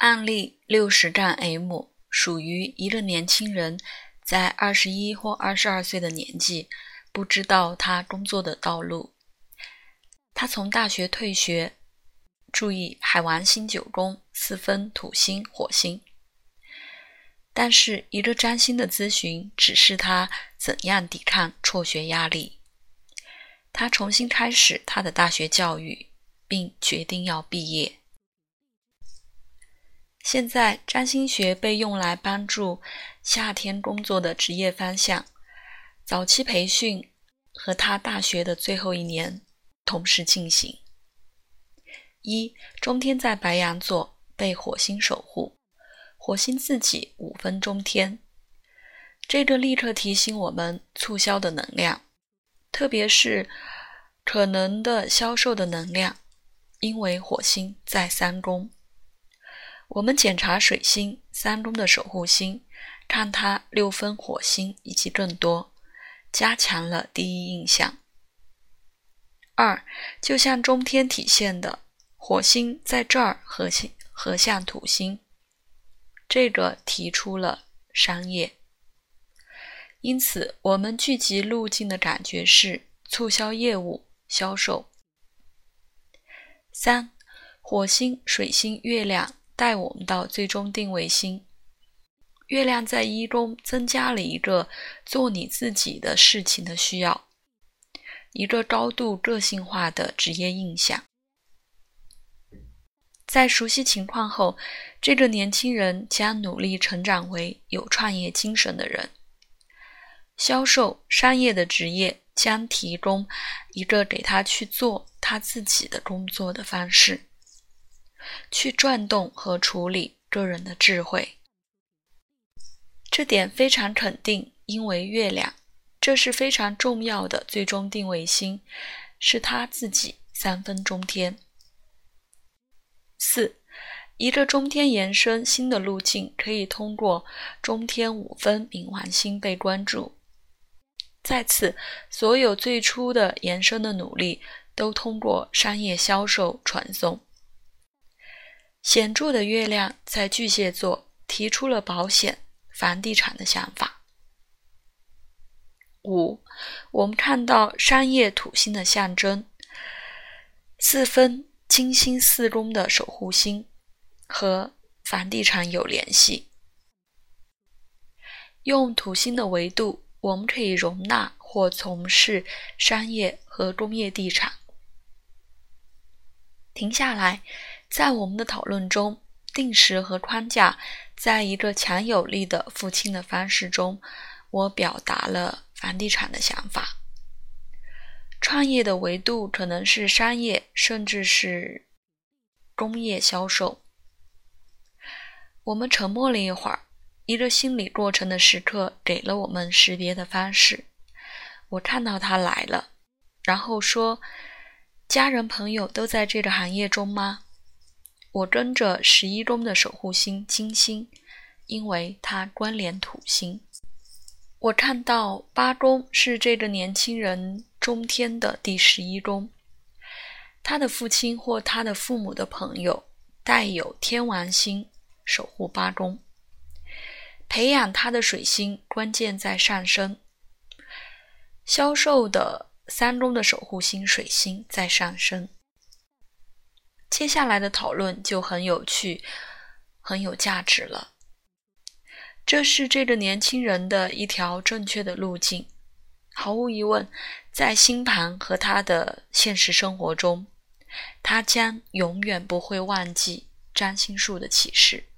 案例六十占 M 属于一个年轻人在二十一或二十二岁的年纪，不知道他工作的道路。他从大学退学，注意海王星九宫四分土星火星。但是一个占星的咨询指示他怎样抵抗辍学压力。他重新开始他的大学教育，并决定要毕业。现在，占星学被用来帮助夏天工作的职业方向。早期培训和他大学的最后一年同时进行。一，中天在白羊座被火星守护，火星自己五分中天，这个立刻提醒我们促销的能量，特别是可能的销售的能量，因为火星在三宫。我们检查水星三宫的守护星，看它六分火星以及更多，加强了第一印象。二，就像中天体现的，火星在这儿合星合向土星，这个提出了商业。因此，我们聚集路径的感觉是促销业务、销售。三，火星、水星、月亮。带我们到最终定位星，月亮在一宫增加了一个做你自己的事情的需要，一个高度个性化的职业印象。在熟悉情况后，这个年轻人将努力成长为有创业精神的人。销售商业的职业将提供一个给他去做他自己的工作的方式。去转动和处理个人的智慧，这点非常肯定，因为月亮，这是非常重要的最终定位星，是他自己三分中天。四，一个中天延伸新的路径，可以通过中天五分冥王星被关注。再次，所有最初的延伸的努力，都通过商业销售传送。显著的月亮在巨蟹座提出了保险、房地产的想法。五，我们看到商业土星的象征，四分金星四宫的守护星和房地产有联系。用土星的维度，我们可以容纳或从事商业和工业地产。停下来。在我们的讨论中，定时和框架，在一个强有力的父亲的方式中，我表达了房地产的想法。创业的维度可能是商业，甚至是工业销售。我们沉默了一会儿，一个心理过程的时刻给了我们识别的方式。我看到他来了，然后说：“家人朋友都在这个行业中吗？”我跟着十一宫的守护星金星，因为它关联土星。我看到八宫是这个年轻人中天的第十一宫，他的父亲或他的父母的朋友带有天王星守护八宫，培养他的水星关键在上升，销售的三宫的守护星水星在上升。接下来的讨论就很有趣，很有价值了。这是这个年轻人的一条正确的路径。毫无疑问，在星盘和他的现实生活中，他将永远不会忘记占星术的启示。